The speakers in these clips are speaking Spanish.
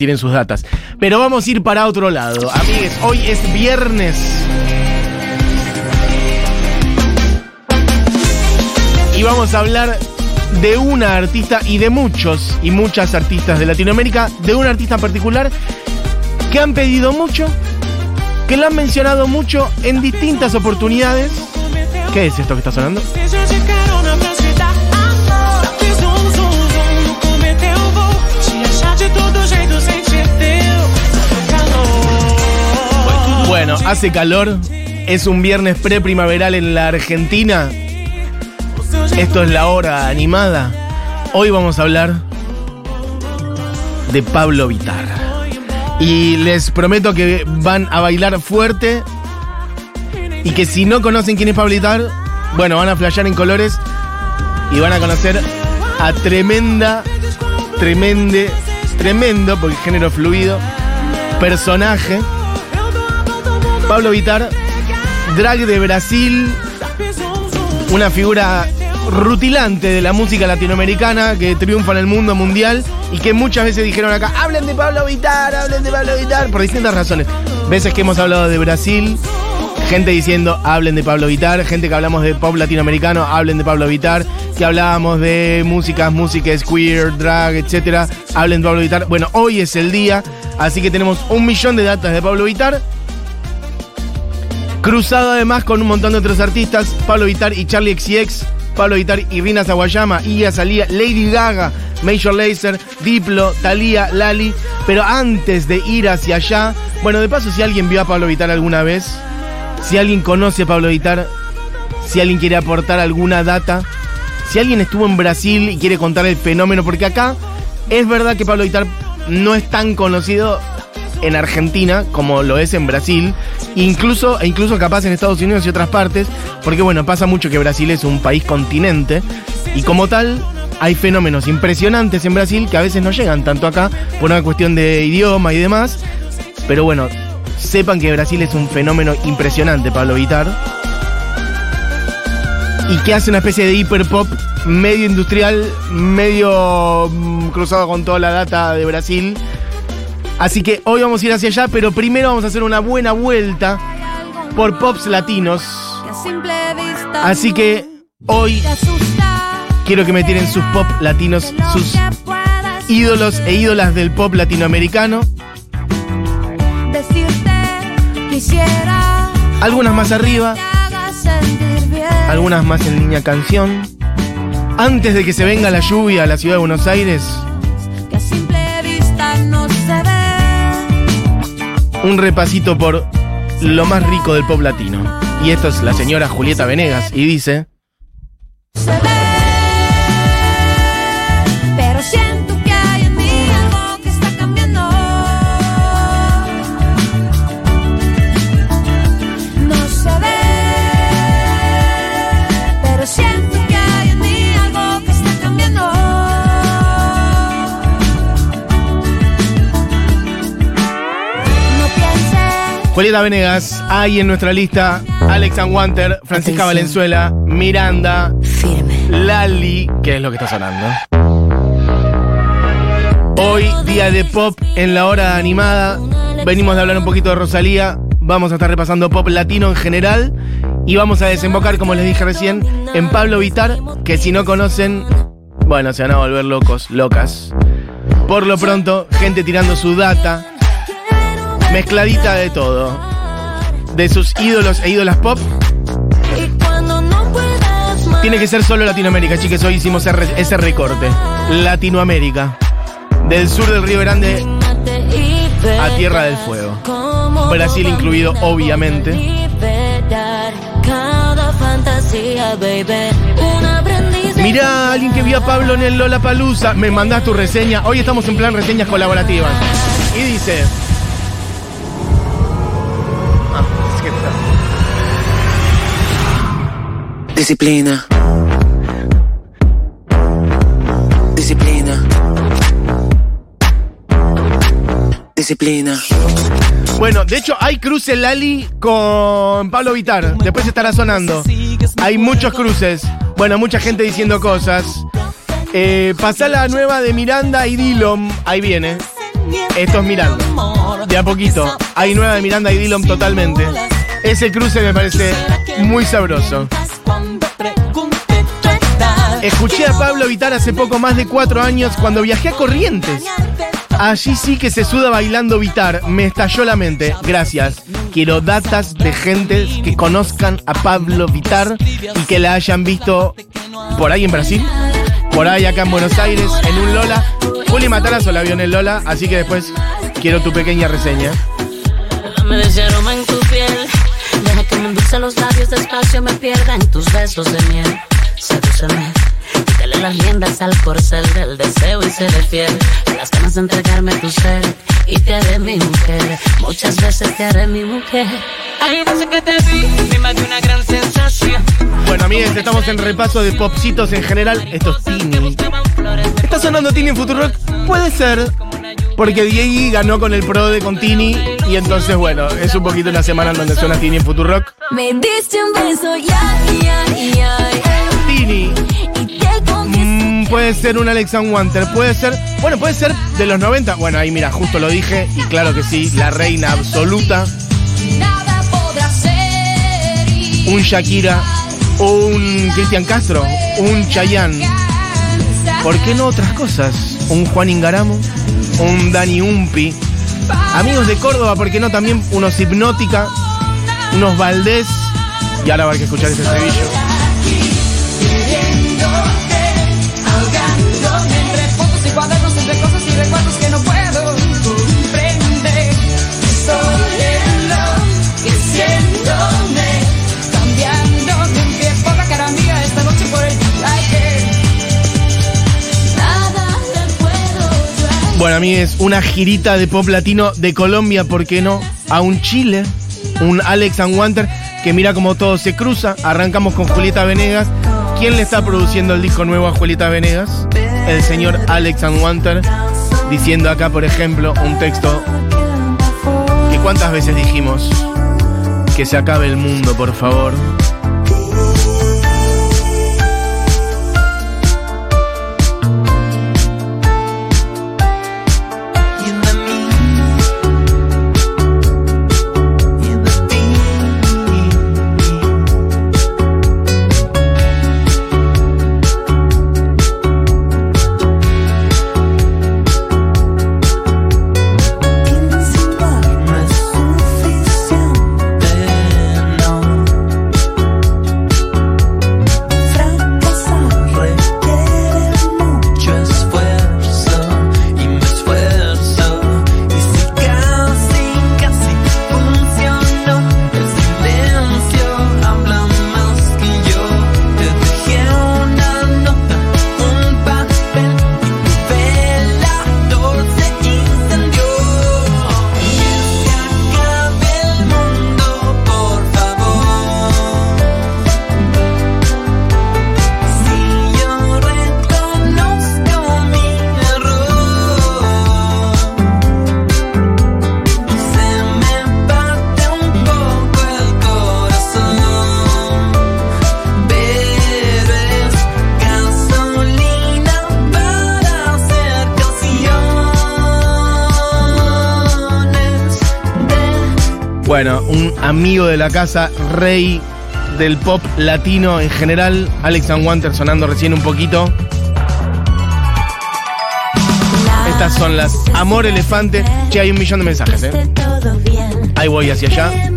tienen sus datas. Pero vamos a ir para otro lado. Amigues, hoy es viernes. Y vamos a hablar de una artista y de muchos y muchas artistas de Latinoamérica, de una artista en particular que han pedido mucho, que la han mencionado mucho en distintas oportunidades. ¿Qué es esto que está sonando? Bueno, hace calor. Es un viernes pre-primaveral en la Argentina. Esto es la hora animada. Hoy vamos a hablar de Pablo Vitar. Y les prometo que van a bailar fuerte. Y que si no conocen quién es Pablo Vitar, bueno, van a flashear en colores. Y van a conocer a tremenda, tremende, tremendo, porque género fluido, personaje. Pablo Vitar, drag de Brasil, una figura rutilante de la música latinoamericana que triunfa en el mundo mundial y que muchas veces dijeron acá, hablen de Pablo Vitar, hablen de Pablo Vitar, por distintas razones. Veces que hemos hablado de Brasil, gente diciendo, hablen de Pablo Vitar, gente que hablamos de pop latinoamericano, hablen de Pablo Vitar, que hablábamos de músicas, músicas queer, drag, etcétera, hablen de Pablo Vitar. Bueno, hoy es el día, así que tenemos un millón de datas de Pablo Vitar. Cruzado además con un montón de otros artistas, Pablo Vitar y Charlie XCX, Pablo Vitar y Rina Sawayama, Ia Salía, Lady Gaga, Major Lazer, Diplo, Thalía, Lali. Pero antes de ir hacia allá, bueno, de paso, si alguien vio a Pablo Vitar alguna vez, si alguien conoce a Pablo Vitar, si alguien quiere aportar alguna data, si alguien estuvo en Brasil y quiere contar el fenómeno, porque acá es verdad que Pablo Vitar no es tan conocido en Argentina como lo es en Brasil, incluso, e incluso capaz en Estados Unidos y otras partes, porque bueno, pasa mucho que Brasil es un país continente y como tal hay fenómenos impresionantes en Brasil que a veces no llegan tanto acá por una cuestión de idioma y demás, pero bueno, sepan que Brasil es un fenómeno impresionante, Pablo Vitar, y que hace una especie de hiperpop medio industrial, medio mm, cruzado con toda la data de Brasil. Así que hoy vamos a ir hacia allá, pero primero vamos a hacer una buena vuelta por pops latinos. Así que hoy quiero que me tiren sus pop latinos, sus ídolos e ídolas del pop latinoamericano. Algunas más arriba, algunas más en línea canción. Antes de que se venga la lluvia a la ciudad de Buenos Aires, un repasito por lo más rico del pop latino. Y esto es la señora Julieta Venegas y dice... Julieta Venegas, hay en nuestra lista Alex Wanter, Francisca. Valenzuela, Miranda, Firme. Lali, que es lo que está sonando. Hoy, día de pop en la hora animada. Venimos de hablar un poquito de Rosalía. Vamos a estar repasando pop latino en general. Y vamos a desembocar, como les dije recién, en Pablo Vitar, que si no conocen, bueno, se van a volver locos, locas. Por lo pronto, gente tirando su data, mezcladita de todo. De sus ídolos e ídolas pop, tiene que ser solo Latinoamérica, chicos. Hoy hicimos ese re- ese recorte. Latinoamérica. Del sur del Río Grande a Tierra del Fuego. Brasil incluido, obviamente. Mirá, alguien que vio a Pablo en el Lola Palusa. Me mandás tu reseña. Hoy estamos en plan reseñas colaborativas. Y dice. Disciplina. Disciplina. Disciplina. Bueno, de hecho hay cruce Lali con Pablo Vitar. Después estará sonando. Hay muchos cruces. Bueno, mucha gente diciendo cosas. Eh, pasá la nueva de Miranda y Dillon. Ahí viene. Esto es Miranda. De a poquito. Hay nueva de Miranda y Dillon totalmente. Ese cruce me parece muy sabroso. Escuché a Pablo Vitar hace poco más de cuatro años cuando viajé a Corrientes. Allí sí que se suda bailando Vitar. Me estalló la mente. Gracias. Quiero datas de gente que conozcan a Pablo Vitar y que la hayan visto por ahí en Brasil, por ahí acá en Buenos Aires, en un Lola. Juli Matarazo la vio en el Lola, así que después quiero tu pequeña reseña. Aroma en tu piel. Me los labios despacio, me tus besos de miel. Sedúceme. Quítale las riendas al corcel del deseo y seré fiel. Las ganas de entregarme tu ser y te haré mi mujer. Muchas veces te haré mi mujer. Hay veces que te vi, me invade una gran sensación. Bueno, amigos, estamos en repaso de popcitos en general. Esto es Tini. ¿Está sonando Tini en Futurock? Puede ser. Porque Diego ganó con el pro de con Tini. Y entonces, bueno, es un poquito una semana en donde suena Tini en Futurock. Me diste un beso, ya, ya, ya. Tini. Puede ser un Alexander Wanter, puede ser, bueno, puede ser de los 90. Bueno, ahí mira, justo lo dije y claro que sí, la reina absoluta, un Shakira, un Cristian Castro, un Chayanne. ¿Por qué no otras cosas? Un Juan Ingaramo, un Dani Umpi. Amigos de Córdoba, ¿por qué no también unos Hipnótica, unos Valdés? Y ahora va a haber que escuchar ese estribillo. Bueno, a mí es una girita de pop latino de Colombia, ¿por qué no? A un Chile, un Alex and Wanter, que mira cómo todo se cruza. Arrancamos con Julieta Venegas. ¿Quién le está produciendo el disco nuevo a Julieta Venegas? El señor Alex and Wanter, diciendo acá, por ejemplo, un texto que cuántas veces dijimos que se acabe el mundo, por favor. De la casa, rey del pop latino en general, Alex and Wanter sonando recién un poquito. Estas son las Amor Elefante. Che, hay un millón de mensajes, ¿eh? Ahí voy hacia allá.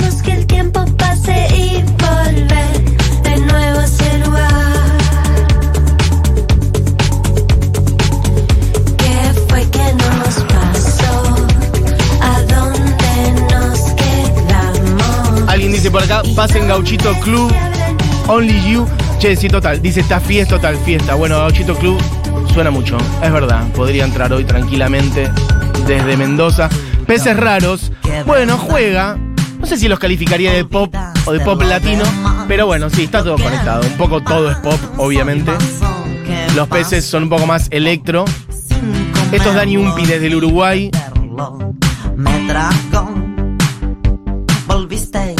Por acá, pasen Gauchito Club, Only You. Che, sí, total. Dice, está fiesta, total, fiesta. Bueno, Gauchito Club suena mucho. Es verdad, podría entrar hoy tranquilamente desde Mendoza. Peces raros. Bueno, juega. No sé si los calificaría de pop o de pop latino, pero bueno, sí, está todo conectado. Un poco todo es pop, obviamente. Los peces son un poco más electro. Esto es Dani Umpi desde el Uruguay. Me volviste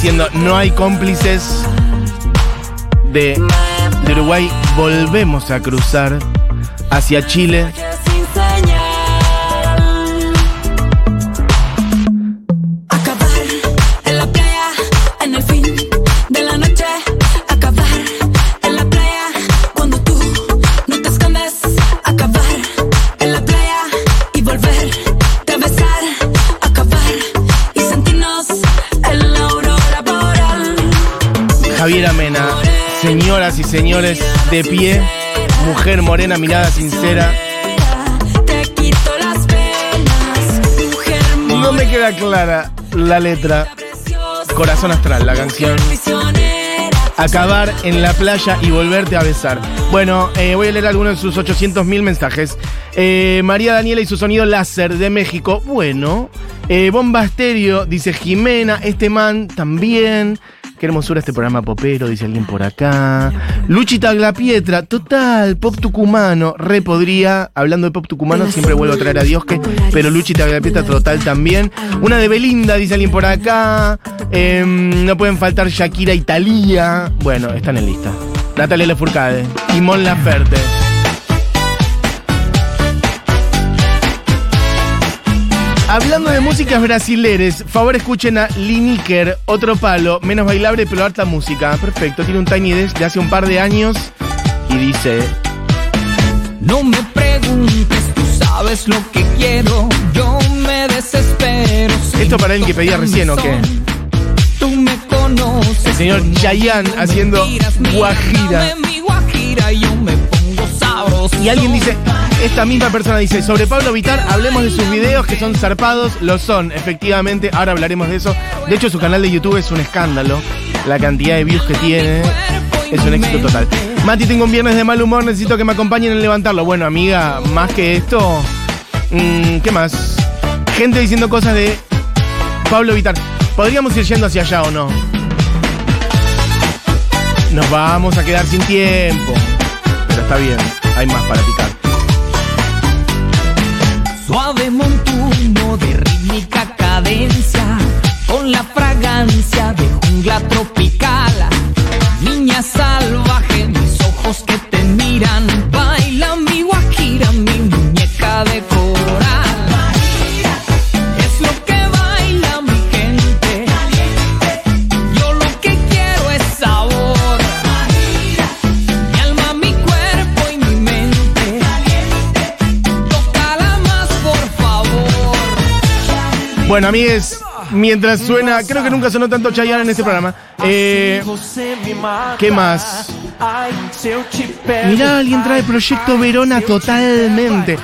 Umpi haciendo No hay cómplices de, de Uruguay. Volvemos a cruzar hacia Chile. Señoras y señores, de pie, mujer morena, mirada sincera. No me queda clara la letra. Corazón Astral, la canción. Acabar en la playa y volverte a besar. Bueno, eh, voy a leer algunos de sus 800 mil mensajes. Eh, María Daniela y su sonido láser de México. Bueno. Eh, Bomba Estéreo, dice Jimena. Este man también. Qué hermosura este programa popero, dice alguien por acá. Luchita Pietra, total, pop tucumano, re podría. Hablando de pop tucumano, siempre vuelvo a traer a Dios que, pero Luchita Pietra, total también. Una de Belinda, dice alguien por acá. Em, no pueden faltar Shakira y Thalía. Bueno, están en lista. Natalia Lefurcade y Mon Laferte. Hablando de músicas brasileres, favor escuchen a Liniker, otro palo, menos bailable pero harta música. Perfecto, tiene un Tiny Desk de hace un par de años y dice, No me preguntes, tú sabes lo que quiero. Yo me desespero. ¿Esto para el que pedía recién o qué? Tú me conoces. El señor Chayanne haciendo guajira. Y alguien dice, esta misma persona dice, sobre Pablo Vitar, hablemos de sus videos que son zarpados, lo son, efectivamente, ahora hablaremos de eso. De hecho, su canal de YouTube es un escándalo, la cantidad de views que tiene, es un éxito total. Mati, tengo un viernes de mal humor, necesito que me acompañen en levantarlo. Bueno, amiga, más que esto, mm, ¿qué más? Gente diciendo cosas de Pablo Vitar. ¿Podríamos ir yendo hacia allá o no? Nos vamos a quedar sin tiempo. Pero está bien, hay más para picar. Suave montuno de rítmica cadencia, con la fragancia de jungla tropical. Niña salvaje, Bueno, amigues, mientras suena, creo que nunca sonó tanto Chayanne en este programa. Eh, ¿Qué más? Mirá, alguien trae Proyecto Verona totalmente.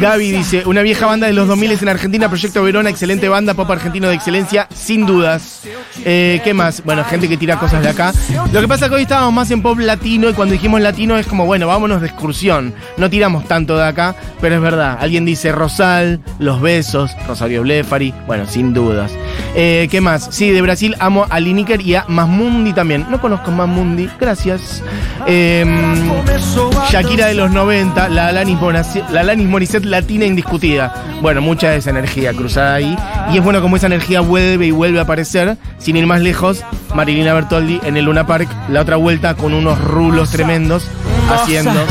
Gaby dice, una vieja banda de los 2000 en Argentina, Proyecto Verona, excelente banda, pop argentino de excelencia, sin dudas. Eh, ¿Qué más? Bueno, gente que tira cosas de acá. Lo que pasa es que hoy estábamos más en pop latino y cuando dijimos latino es como, bueno, vámonos de excursión. No tiramos tanto de acá, pero es verdad. Alguien dice Rosal, Los Besos, Rosario Blefari, bueno, sin dudas. Eh, ¿Qué más? Sí, de Brasil amo a Lineker y a Masmundi también. No conozco a Masmundi, gracias. Eh, Shakira de los 90, la Alanis, Morissette, latina indiscutida. Bueno, mucha de esa energía cruzada ahí. Y es bueno como esa energía vuelve y vuelve a aparecer. Sin ir más lejos, Marilina Bertoldi en el Luna Park, la otra vuelta con unos rulos tremendos, haciendo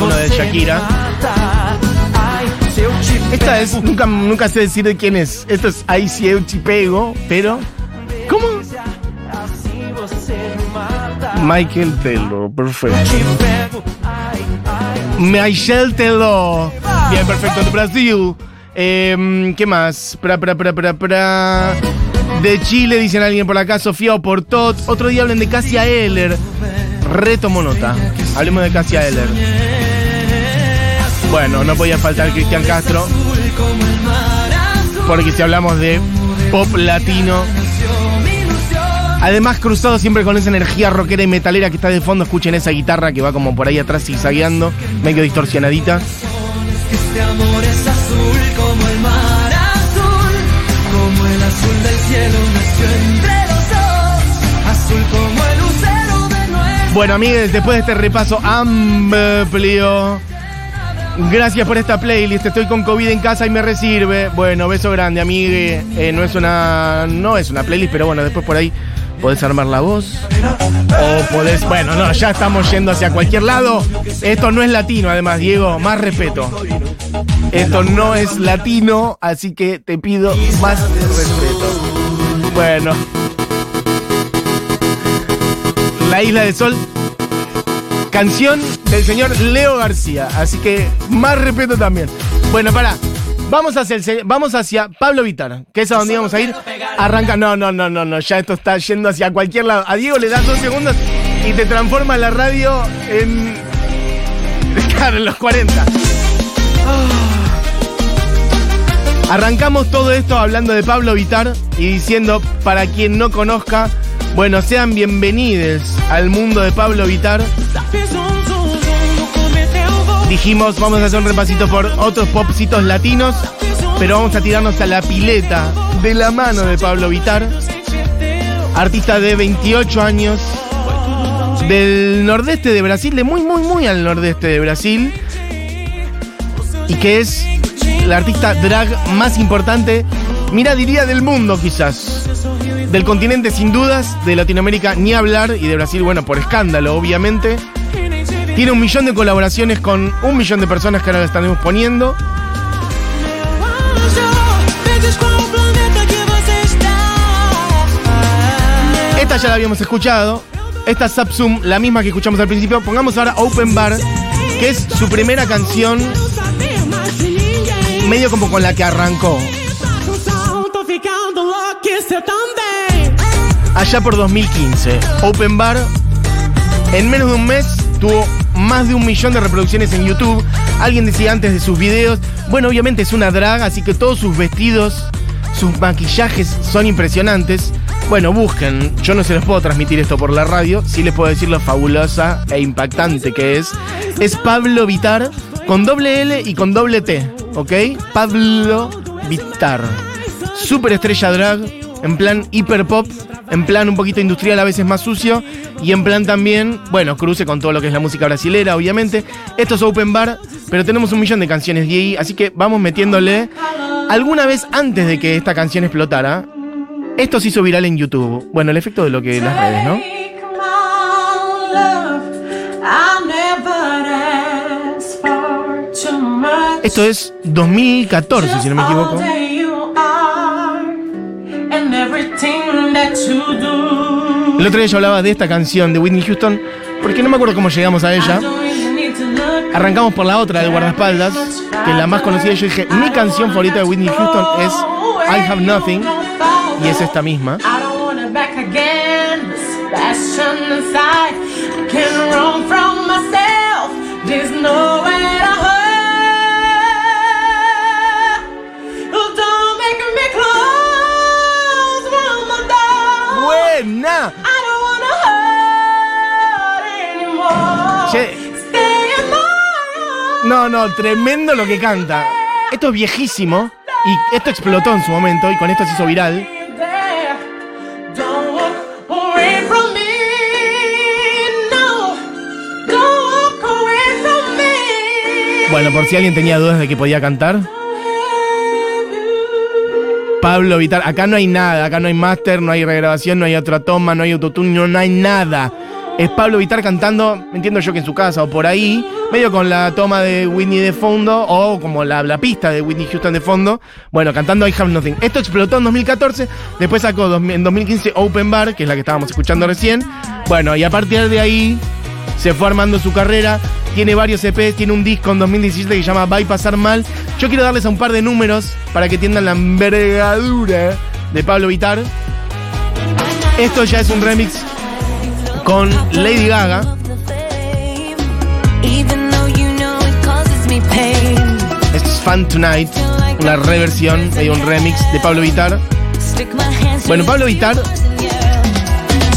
uno de Shakira. Esta es, nunca, nunca sé decir de quién es. Esto es Ay si eu te pego, pero. ¿Cómo? Michael Taylor, perfecto. Michael Taylor. Bien, perfecto, de Brasil. Em, ¿Qué más? De Chile, dicen alguien por acá, Sofía Oportot. Otro día hablen de Cassia Eller. Retomo nota. Hablemos de Cassia Eller. Bueno, no podía faltar Cristian Castro. Porque si hablamos de pop latino. Además, cruzado siempre con esa energía rockera y metalera que está de fondo. Escuchen esa guitarra que va como por ahí atrás zigzagueando, medio distorsionadita. Este amor es azul como el mar azul, como el azul del cielo nació entre los dos, azul como el lucero de nuestro. Bueno, amigues, después de este repaso amplio Gracias por esta playlist. Estoy con COVID en casa y me resirve. Bueno, beso grande, amigue. Eh, no es una. No es una playlist, pero bueno, después por ahí podés armar la voz. O podés. Bueno, no, ya estamos yendo hacia cualquier lado. Esto no es latino, además, Diego. Más respeto. Esto no es latino, así que te pido más respeto. Bueno. La Isla del Sol. Canción del señor Leo García. Así que más respeto también. Bueno, para. Vamos hacia, Pablo Vitar, que es a donde íbamos a ir. Arranca. No, no, no, no, no. Ya esto está yendo hacia cualquier lado. A Diego le das dos segundos y te transforma la radio en. Claro, en los 40. Ah. Arrancamos todo esto hablando de Pablo Vitar y diciendo, para quien no conozca, bueno, sean bienvenidos al mundo de Pablo Vitar. Dijimos, vamos a hacer un repasito por otros popcitos latinos, pero vamos a tirarnos a la pileta de la mano de Pablo Vitar, artista de 28 años, del nordeste de Brasil, de muy, muy, muy al nordeste de Brasil, y que es la artista drag más importante, mira, diría del mundo quizás. Del continente sin dudas, de Latinoamérica ni hablar, y de Brasil, bueno, por escándalo, obviamente. Tiene un millón de colaboraciones con un millón de personas que ahora la estaremos poniendo. Esta ya la habíamos escuchado. Esta es Subsum, la misma que escuchamos al principio. Pongamos ahora Open Bar, que es su primera canción, medio como con la que arrancó. Allá por 2015. Open Bar, en menos de un mes, tuvo más de un millón de reproducciones en YouTube. Alguien decía antes de sus videos, bueno, obviamente es una drag, así que todos sus vestidos, sus maquillajes son impresionantes. Bueno, busquen, yo no se los puedo transmitir esto por la radio, sí les puedo decir lo fabulosa e impactante que es. Es Pablo Vitar con doble L y con doble T, ¿ok? Pablo Vitar. Super estrella drag, en plan hiper pop, en plan un poquito industrial, a veces más sucio, y en plan también, bueno, cruce con todo lo que es la música brasilera, obviamente. Esto es Open Bar, pero tenemos un millón de canciones de ahí, así que vamos metiéndole. Alguna vez antes de que esta canción explotara, esto se hizo viral en YouTube. Bueno, el efecto de lo que las redes, ¿no? Esto es 2014, si no me equivoco. El otro día yo hablaba de esta canción de Whitney Houston, porque no me acuerdo cómo llegamos a ella. Arrancamos por la otra, de guardaespaldas, que es la más conocida. Yo dije, mi canción favorita de Whitney Houston es I Have Nothing, y es esta misma. No, no, tremendo lo que canta. Esto es viejísimo, y esto explotó en su momento, y con esto se hizo viral. Bueno, por si alguien tenía dudas de que podía cantar. Pablo Vitar, acá no hay nada, acá no hay máster, no hay regrabación, no hay otra toma, no hay autotune, no, no hay nada. Es Pablo Vitar cantando, entiendo yo que en su casa o por ahí, medio con la toma de Whitney de fondo o como la, pista de Whitney Houston de fondo. Bueno, cantando I Have Nothing. Esto explotó en 2014, después sacó en 2015 Open Bar, que es la que estábamos escuchando recién. Bueno, y a partir de ahí se fue armando su carrera, tiene varios EPs, tiene un disco en 2017 que se llama Va y Pasar Mal. Yo quiero darles a un par de números para que entiendan la envergadura de Pablo Vitar. Esto ya es un remix con Lady Gaga. Pain. Es Fun Tonight, una reversión, medio un remix de Pablo Vitar. Bueno, Pablo Vittar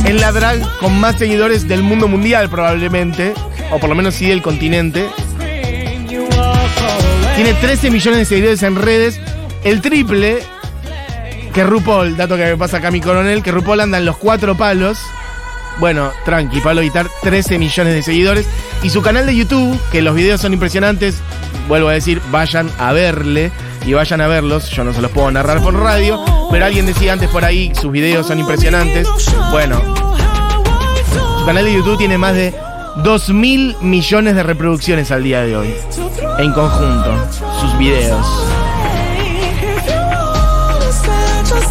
es la drag con más seguidores del mundo mundial probablemente, o por lo menos sí del continente. Tiene 13 millones de seguidores en redes, el triple que RuPaul, dato que me pasa acá mi coronel, que RuPaul anda en los cuatro palos. Bueno, tranqui, Pablo Vitar, 13 millones de seguidores. Y su canal de YouTube, que los videos son impresionantes, vuelvo a decir, vayan a verle y vayan a verlos. Yo no se los puedo narrar por radio, pero alguien decía antes por ahí, sus videos son impresionantes. Bueno, su canal de YouTube tiene más de 2 mil millones de reproducciones al día de hoy. En conjunto, sus videos.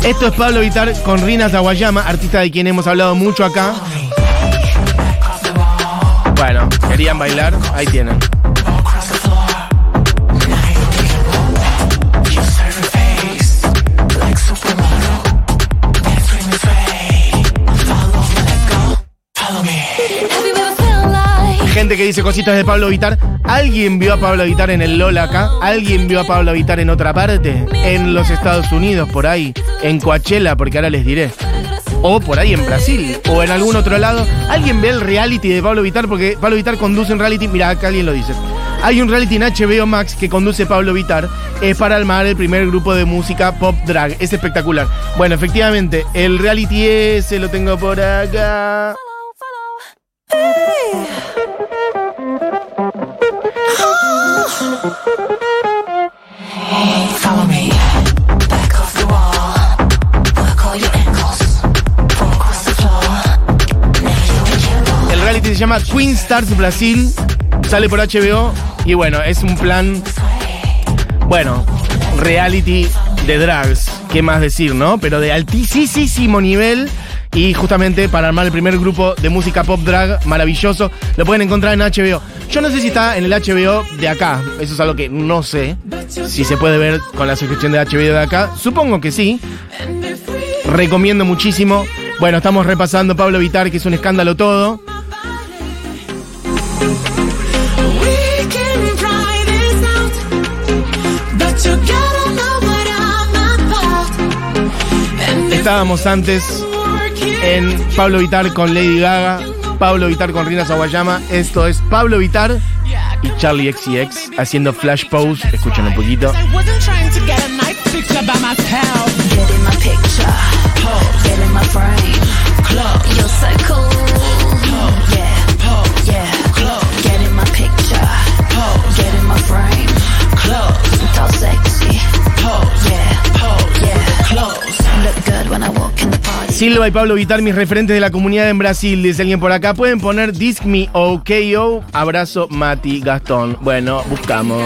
Esto es Pablo Vitar con Rina Zawayama, artista de quien hemos hablado mucho acá. Bueno, querían bailar, ahí tienen. Gente que dice cositas de Pablo Vitar. ¿Alguien vio a Pablo Vitar en el Lola acá? ¿Alguien vio a Pablo Vitar en otra parte? En los Estados Unidos, por ahí. En Coachella, porque ahora les diré. O por ahí en Brasil. O en algún otro lado. ¿Alguien ve el reality de Pablo Vitar? Porque Pablo Vitar conduce un reality. Mira, acá alguien lo dice. Hay un reality en HBO Max que conduce Pablo Vitar. Es para armar el primer grupo de música pop drag. Es espectacular. Bueno, efectivamente, el reality ese lo tengo por acá. Llama Queen Stars Brasil. Sale por HBO. Y bueno, es un plan. Bueno, reality de drags. ¿Qué más decir, no? Pero de altísimo nivel. Y justamente para armar el primer grupo de música pop drag maravilloso. Lo pueden encontrar en HBO. Yo no sé si está en el HBO de acá. Eso es algo que no sé. Si se puede ver con la suscripción de HBO de acá. Supongo que sí. Recomiendo muchísimo. Bueno, estamos repasando Pablo Vitar, que es un escándalo todo. Estábamos antes en Pablo Vitar con Lady Gaga, Pablo Vitar con Rina Sawayama. Esto es Pablo Vitar y Charlie XCX haciendo Flash Pose. Escuchen un poquito. Silva y Pablo Vitar, mis referentes de la comunidad en Brasil, dice alguien por acá. Pueden poner Disc Me o KO. Abrazo, Mati Gastón. Bueno, buscamos.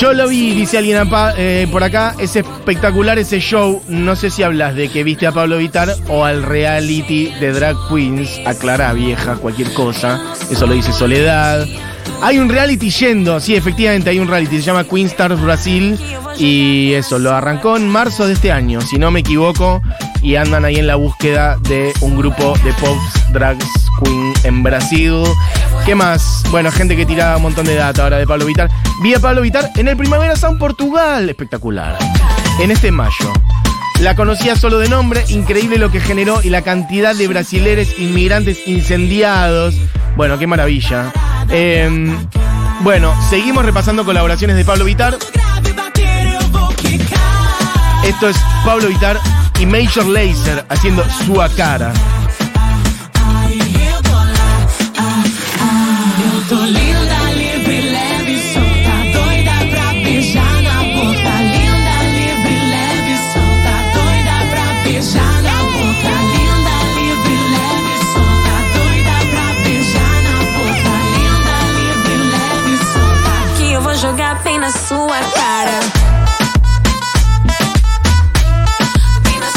Yo lo vi, dice alguien eh, por acá. Es espectacular ese show. No sé si hablas de que viste a Pablo Vitar o al reality de Drag Queens. Aclara, vieja, cualquier cosa. Eso lo dice Soledad. Hay un reality yendo, sí, efectivamente hay un reality, se llama Queen Stars Brasil y eso, lo arrancó en marzo de este año, si no me equivoco, y andan ahí en la búsqueda de un grupo de pop drags queen en Brasil. ¿Qué más? Bueno, gente que tira un montón de data ahora de Pablo Vitar. Vi a Pablo Vitar en el Primavera Sound Portugal, espectacular, en este mayo. La conocía solo de nombre, increíble lo que generó y la cantidad de brasileres inmigrantes incendiados. Bueno, qué maravilla. Eh, bueno, seguimos repasando colaboraciones de Pablo Vitar. Esto es Pablo Vitar y Major Lazer haciendo su cara.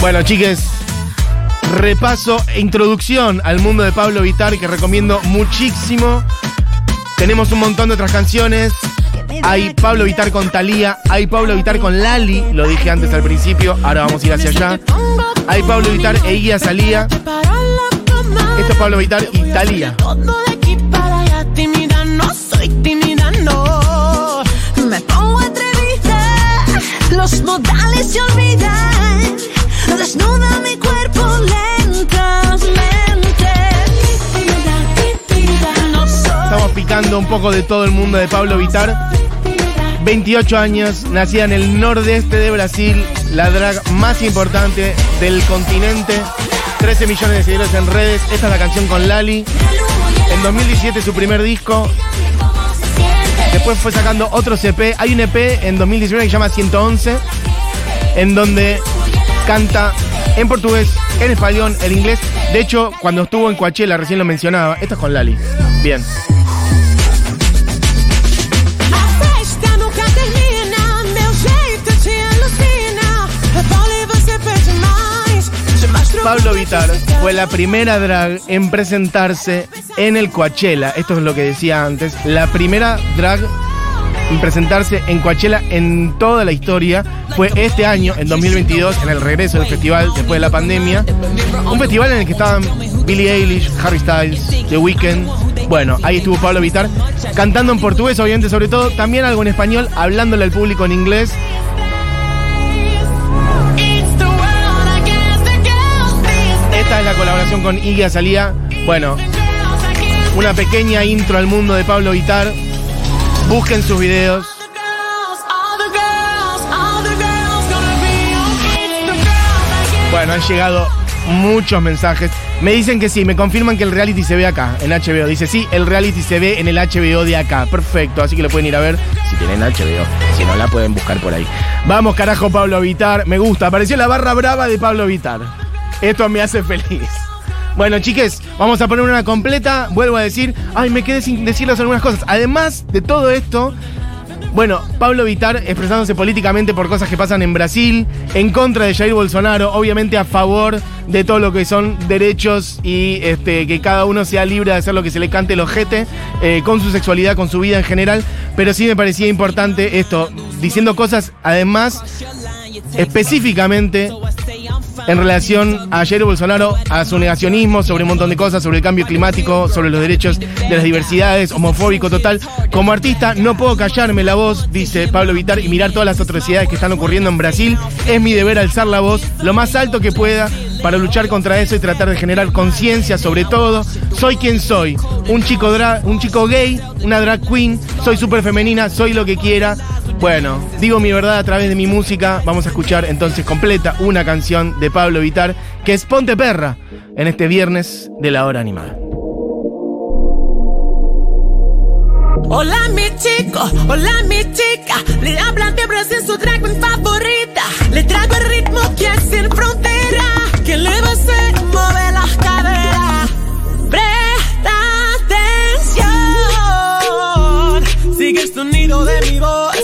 Bueno, chiques, repaso e introducción al mundo de Pablo Vitar que recomiendo muchísimo. Tenemos un montón de otras canciones. Hay Pablo Vitar con Thalía, hay Pablo Vitar con Lali, lo dije antes al principio, ahora vamos a ir hacia allá. Hay Pablo Vitar e Guía Salía. Esto es Pablo Vitar y Thalía. Un poco de todo el mundo de Pablo Vitar. 28 años, nacida en el nordeste de Brasil, la drag más importante del continente. 13 millones de seguidores en redes. Esta es la canción con Lali. En 2017 su primer disco. Después fue sacando otro CP. Hay un EP en 2019 que se llama 111, en donde canta en portugués, en español, en inglés. De hecho, cuando estuvo en Coachella, recién lo mencionaba. Esta es con Lali. Bien. Pablo Vitar fue la primera drag en presentarse en el Coachella. Esto es lo que decía antes. La primera drag en presentarse en Coachella en toda la historia fue este año, en 2022, en el regreso del festival después de la pandemia. Un festival en el que estaban Billie Eilish, Harry Styles, The Weeknd. Bueno, ahí estuvo Pablo Vitar cantando en portugués, obviamente, sobre todo. También algo en español, hablándole al público en inglés. Con Iggy Azalea. Bueno, una pequeña intro al mundo de Pablo Vitar. Busquen sus videos. Bueno, han llegado muchos mensajes. Me dicen que sí, me confirman que el reality se ve acá, en HBO. Dice, sí, el reality se ve en el HBO de acá. Perfecto, así que lo pueden ir a ver si tienen HBO. Si no, la pueden buscar por ahí. Vamos, carajo, Pablo Vitar. Me gusta. Apareció la barra brava de Pablo Vitar. Esto me hace feliz. Bueno, chiques, vamos a poner una completa. Vuelvo a decir, ay, me quedé sin decirles algunas cosas. Además de todo esto, bueno, Pablo Vitar expresándose políticamente por cosas que pasan en Brasil, en contra de Jair Bolsonaro, obviamente a favor de todo lo que son derechos y este, que cada uno sea libre de hacer lo que se le cante el ojete, eh, con su sexualidad, con su vida en general. Pero sí me parecía importante esto, diciendo cosas además específicamente en relación a Jair Bolsonaro, a su negacionismo sobre un montón de cosas, sobre el cambio climático, sobre los derechos de las diversidades, homofóbico total. Como artista no puedo callarme la voz, dice Pablo Vitar, y mirar todas las atrocidades que están ocurriendo en Brasil. Es mi deber alzar la voz lo más alto que pueda para luchar contra eso y tratar de generar conciencia sobre todo. Soy quien soy, un chico, dra- un chico gay, una drag queen, soy súper femenina, soy lo que quiera. Bueno, digo mi verdad a través de mi música. Vamos a escuchar entonces completa una canción de Pablo Vitar que es Ponte Perra en este viernes de la hora animada. Hola mi chico, hola mi chica, le hablan de Brasil su drag favorita, le traigo el ritmo que es sin frontera, que le va a hacer mover las caderas. Presta atención, sigue el sonido de mi voz.